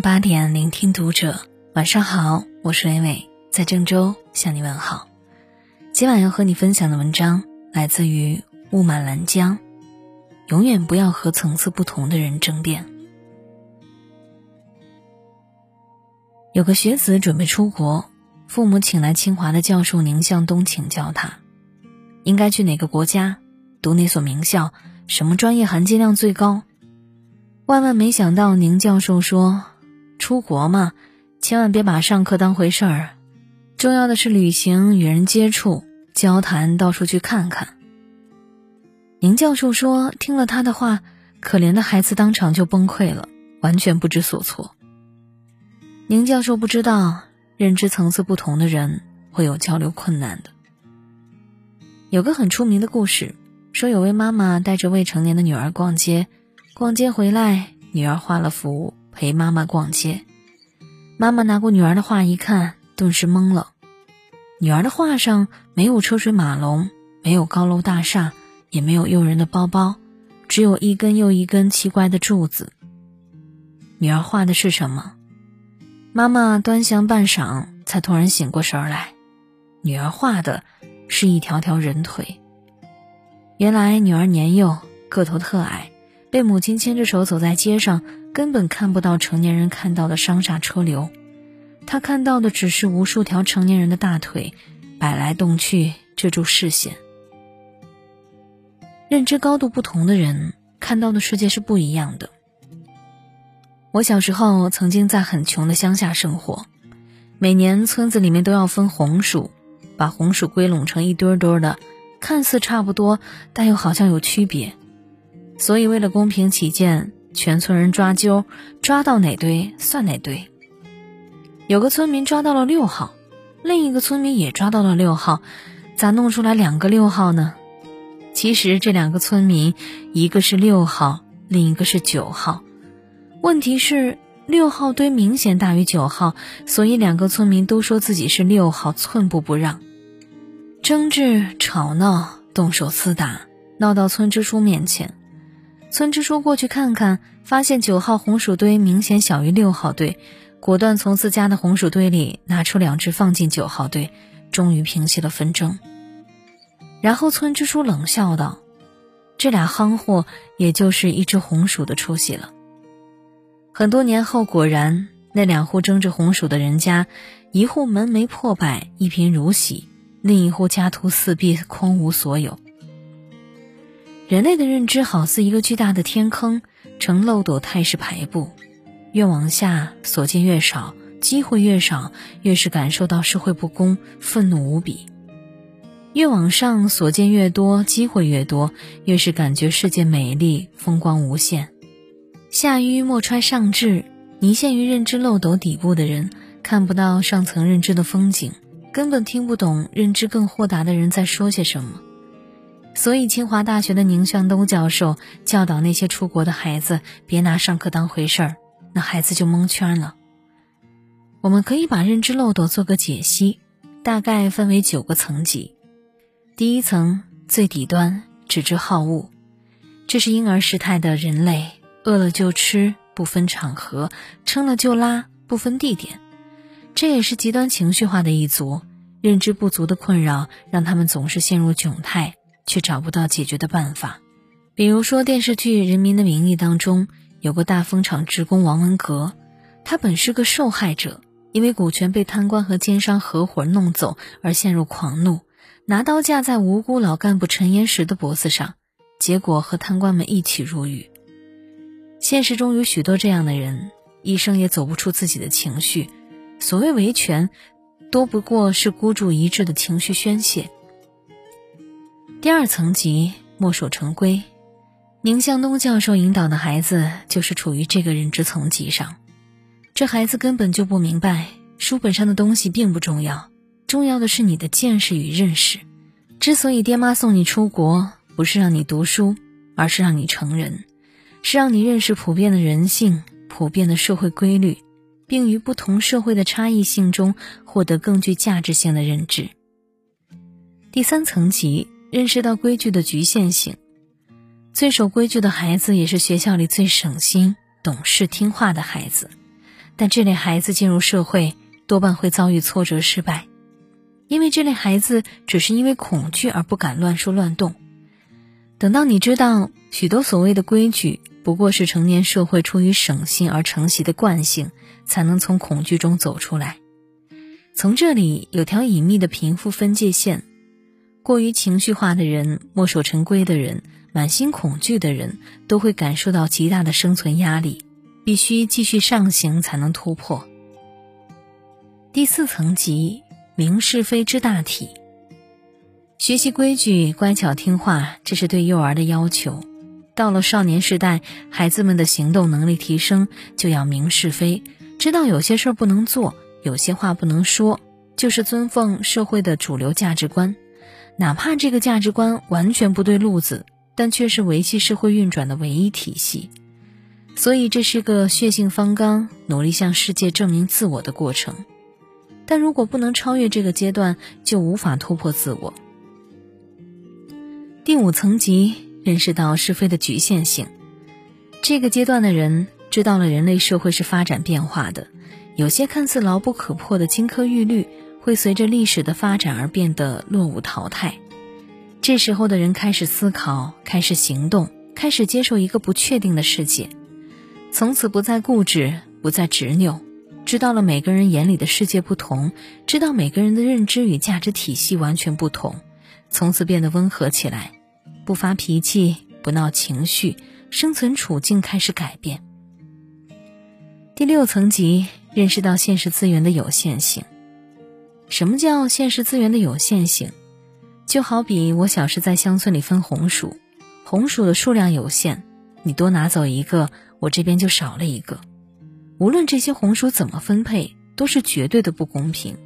八点，聆听读者。晚上好，我是伟伟，在郑州向你问好。今晚要和你分享的文章来自于雾满兰江。永远不要和层次不同的人争辩。有个学子准备出国，父母请来清华的教授宁向东请教他，应该去哪个国家，读哪所名校，什么专业含金量最高。万万没想到，宁教授说：“出国嘛，千万别把上课当回事儿，重要的是旅行、与人接触、交谈，到处去看看。”宁教授说：“听了他的话，可怜的孩子当场就崩溃了，完全不知所措。”宁教授不知道，认知层次不同的人会有交流困难的。有个很出名的故事，说有位妈妈带着未成年的女儿逛街。逛街回来，女儿画了幅陪妈妈逛街。妈妈拿过女儿的画一看，顿时懵了。女儿的画上没有车水马龙，没有高楼大厦，也没有诱人的包包，只有一根又一根奇怪的柱子。女儿画的是什么？妈妈端详半晌，才突然醒过神来。女儿画的是一条条人腿。原来女儿年幼，个头特矮。被母亲牵着手走在街上，根本看不到成年人看到的商厦车流，他看到的只是无数条成年人的大腿摆来动去，遮住视线。认知高度不同的人看到的世界是不一样的。我小时候曾经在很穷的乡下生活，每年村子里面都要分红薯，把红薯归拢成一堆堆的，看似差不多，但又好像有区别。所以，为了公平起见，全村人抓阄，抓到哪堆算哪堆。有个村民抓到了六号，另一个村民也抓到了六号，咋弄出来两个六号呢？其实这两个村民，一个是六号，另一个是九号。问题是六号堆明显大于九号，所以两个村民都说自己是六号，寸步不让。争执、吵闹、动手厮打，闹到村支书面前。村支书过去看看，发现九号红薯堆明显小于六号堆，果断从自家的红薯堆里拿出两只放进九号堆，终于平息了纷争。然后村支书冷笑道：“这俩夯货，也就是一只红薯的出息了。”很多年后，果然那两户争着红薯的人家，一户门楣破败，一贫如洗；另一户家徒四壁，空无所有。人类的认知好似一个巨大的天坑，呈漏斗态势排布，越往下所见越少，机会越少，越是感受到社会不公，愤怒无比；越往上所见越多，机会越多，越是感觉世界美丽，风光无限。下愚莫揣上智，泥陷于认知漏斗底部的人，看不到上层认知的风景，根本听不懂认知更豁达的人在说些什么。所以，清华大学的宁向东教授教导那些出国的孩子别拿上课当回事儿，那孩子就蒙圈了。我们可以把认知漏斗做个解析，大概分为九个层级。第一层最底端，只知好恶，这是婴儿时态的人类，饿了就吃，不分场合；撑了就拉，不分地点。这也是极端情绪化的一族，认知不足的困扰让他们总是陷入窘态。却找不到解决的办法，比如说电视剧《人民的名义》当中有个大风厂职工王文革，他本是个受害者，因为股权被贪官和奸商合伙弄走而陷入狂怒，拿刀架在无辜老干部陈岩石的脖子上，结果和贪官们一起入狱。现实中有许多这样的人，一生也走不出自己的情绪，所谓维权，多不过是孤注一掷的情绪宣泄。第二层级墨守成规，宁向东教授引导的孩子就是处于这个认知层级上。这孩子根本就不明白，书本上的东西并不重要，重要的是你的见识与认识。之所以爹妈送你出国，不是让你读书，而是让你成人，是让你认识普遍的人性、普遍的社会规律，并于不同社会的差异性中获得更具价值性的认知。第三层级。认识到规矩的局限性，最守规矩的孩子也是学校里最省心、懂事、听话的孩子。但这类孩子进入社会多半会遭遇挫折失败，因为这类孩子只是因为恐惧而不敢乱说乱动。等到你知道许多所谓的规矩不过是成年社会出于省心而承袭的惯性，才能从恐惧中走出来。从这里有条隐秘的贫富分界线，过于情绪化的人、墨守成规的人、满心恐惧的人，都会感受到极大的生存压力。必须继续上行才能突破。第四层级，明是非之大体。学习规矩，乖巧听话，这是对幼儿的要求。到了少年时代，孩子们的行动能力提升，就要明是非，知道有些事儿不能做，有些话不能说，就是尊奉社会的主流价值观，哪怕这个价值观完全不对路子，但却是维系社会运转的唯一体系。所以这是个血性方刚、努力向世界证明自我的过程，但如果不能超越这个阶段，就无法突破自我。第五层级认识到是非的局限性，这个阶段的人知道了人类社会是发展变化的，有些看似牢不可破的金科玉律会随着历史的发展而变得落伍淘汰。这时候的人开始思考，开始行动，开始接受一个不确定的世界。从此不再固执，不再执拗，知道了每个人眼里的世界不同，知道每个人的认知与价值体系完全不同，从此变得温和起来，不发脾气，不闹情绪，生存处境开始改变。第六层级认识到现实资源的有限性。什么叫现实资源的有限性？就好比我小时在乡村里分红薯，红薯的数量有限，你多拿走一个。我这边就少了一个，无论这些红薯怎么分配，都是绝对的不公平。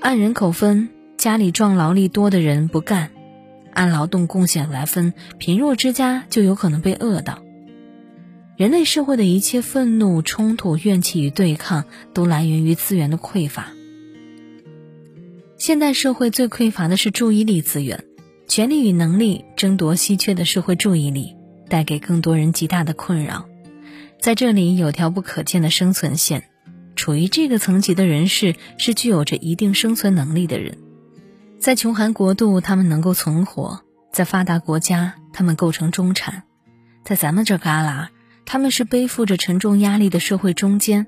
按人口分，家里壮劳力多的人不干；按劳动贡献来分，贫弱之家就有可能被饿到。人类社会的一切愤怒、冲突、怨气与对抗，都来源于资源的匮乏。现代社会最匮乏的是注意力资源，权力与能力争夺稀缺的社会注意力。带给更多人极大的困扰，在这里有条不可见的生存线，处于这个层级的人士是具有着一定生存能力的人，在穷寒国度他们能够存活，在发达国家他们构成中产，在咱们这旮旯他们是背负着沉重压力的社会中间，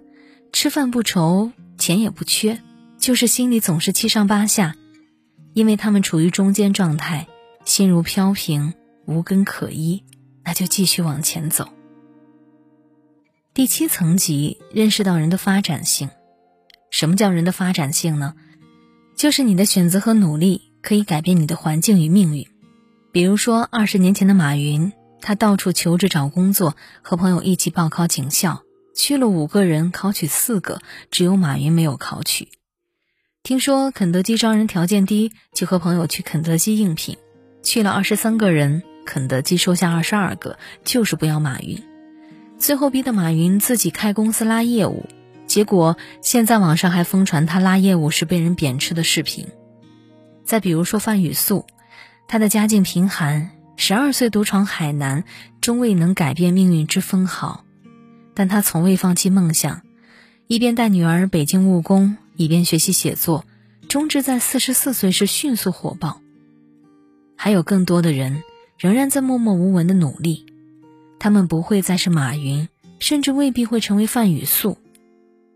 吃饭不愁，钱也不缺，就是心里总是七上八下，因为他们处于中间状态，心如飘萍，无根可依。那就继续往前走。第七层级认识到人的发展性，什么叫人的发展性呢？就是你的选择和努力可以改变你的环境与命运。比如说，二十年前的马云，他到处求职找工作，和朋友一起报考警校，去了五个人，考取四个，只有马云没有考取。听说肯德基招人条件低，就和朋友去肯德基应聘，去了二十三个人。肯德基收下二十二个，就是不要马云，最后逼得马云自己开公司拉业务。结果现在网上还疯传他拉业务时被人贬斥的视频。再比如说范雨素，他的家境贫寒，十二岁独闯海南，终未能改变命运之分毫，但他从未放弃梦想，一边带女儿北京务工，以便学习写作，终至在四十四岁时迅速火爆。还有更多的人。仍然在默默无闻的努力，他们不会再是马云，甚至未必会成为范雨素，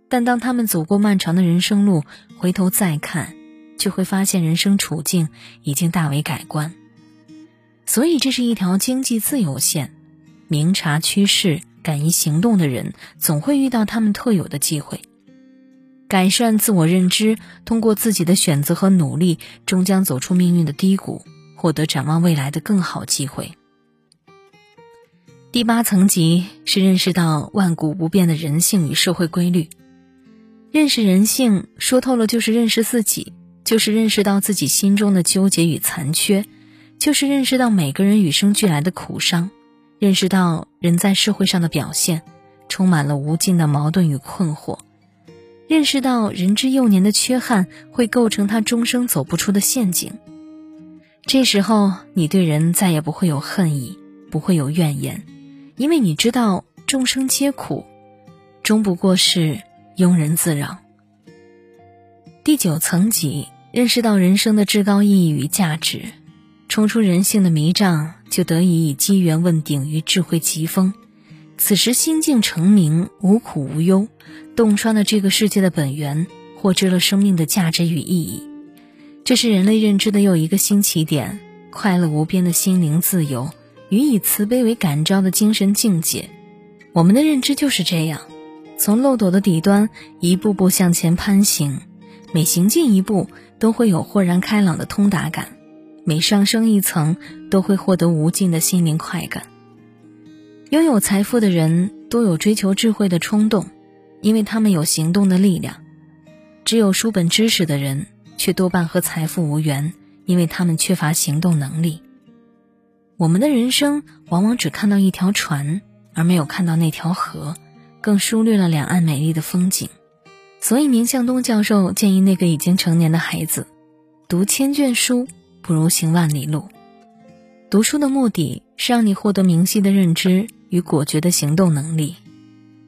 但当他们走过漫长的人生路，回头再看，就会发现人生处境已经大为改观。所以，这是一条经济自由线。明察趋势、敢于行动的人，总会遇到他们特有的机会。改善自我认知，通过自己的选择和努力，终将走出命运的低谷。获得展望未来的更好机会。第八层级是认识到万古不变的人性与社会规律。认识人性，说透了就是认识自己，就是认识到自己心中的纠结与残缺，就是认识到每个人与生俱来的苦伤，认识到人在社会上的表现充满了无尽的矛盾与困惑，认识到人之幼年的缺憾会构成他终生走不出的陷阱。这时候，你对人再也不会有恨意，不会有怨言，因为你知道众生皆苦，终不过是庸人自扰。第九层级，认识到人生的至高意义与价值，冲出人性的迷障，就得以以机缘问鼎于智慧疾风。此时心境澄明，无苦无忧，洞穿了这个世界的本源，获知了生命的价值与意义。这是人类认知的又一个新起点，快乐无边的心灵自由，与以慈悲为感召的精神境界。我们的认知就是这样，从漏斗的底端一步步向前攀行。每行进一步，都会有豁然开朗的通达感；每上升一层，都会获得无尽的心灵快感。拥有财富的人都有追求智慧的冲动，因为他们有行动的力量；只有书本知识的人，却多半和财富无缘，因为他们缺乏行动能力。我们的人生往往只看到一条船，而没有看到那条河，更疏略了两岸美丽的风景。所以，宁向东教授建议那个已经成年的孩子，读千卷书不如行万里路。读书的目的是让你获得明晰的认知与果决的行动能力，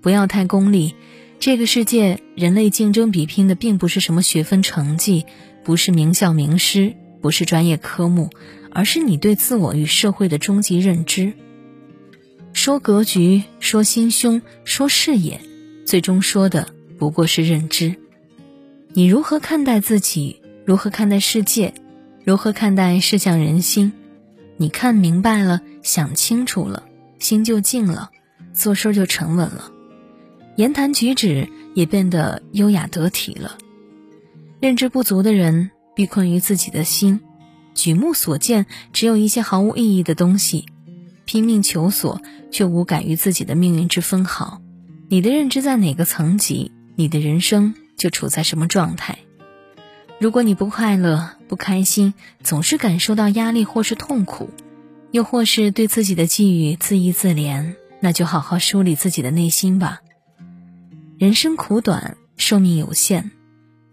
不要太功利。这个世界，人类竞争比拼的并不是什么学分成绩，不是名校名师，不是专业科目，而是你对自我与社会的终极认知。说格局，说心胸，说视野，最终说的。不过是认知，你如何看待自己？如何看待世界？如何看待世相人心？你看明白了，想清楚了，心就静了，做事就沉稳了，言谈举止也变得优雅得体了。认知不足的人闭困于自己的心，举目所见只有一些毫无意义的东西，拼命求索却无感于自己的命运之分毫。你的认知在哪个层级？你的人生就处在什么状态？如果你不快乐、不开心，总是感受到压力或是痛苦，又或是对自己的际遇自义自怜，那就好好梳理自己的内心吧。人生苦短，寿命有限，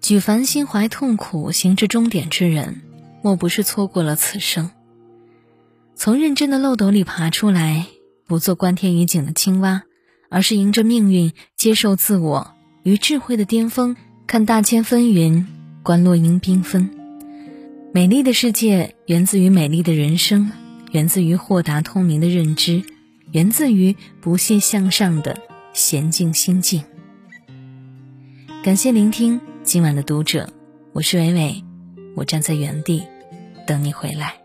举凡心怀痛苦行至终点之人，莫不是错过了此生。从认真的漏斗里爬出来，不做观天于景的青蛙，而是迎着命运，接受自我。于智慧的巅峰，看大千纷纭，观落英缤纷。美丽的世界源自于美丽的人生，源自于豁达通明的认知，源自于不懈向上的娴静心境。感谢聆听今晚的读者，我是伟伟，我站在原地等你回来。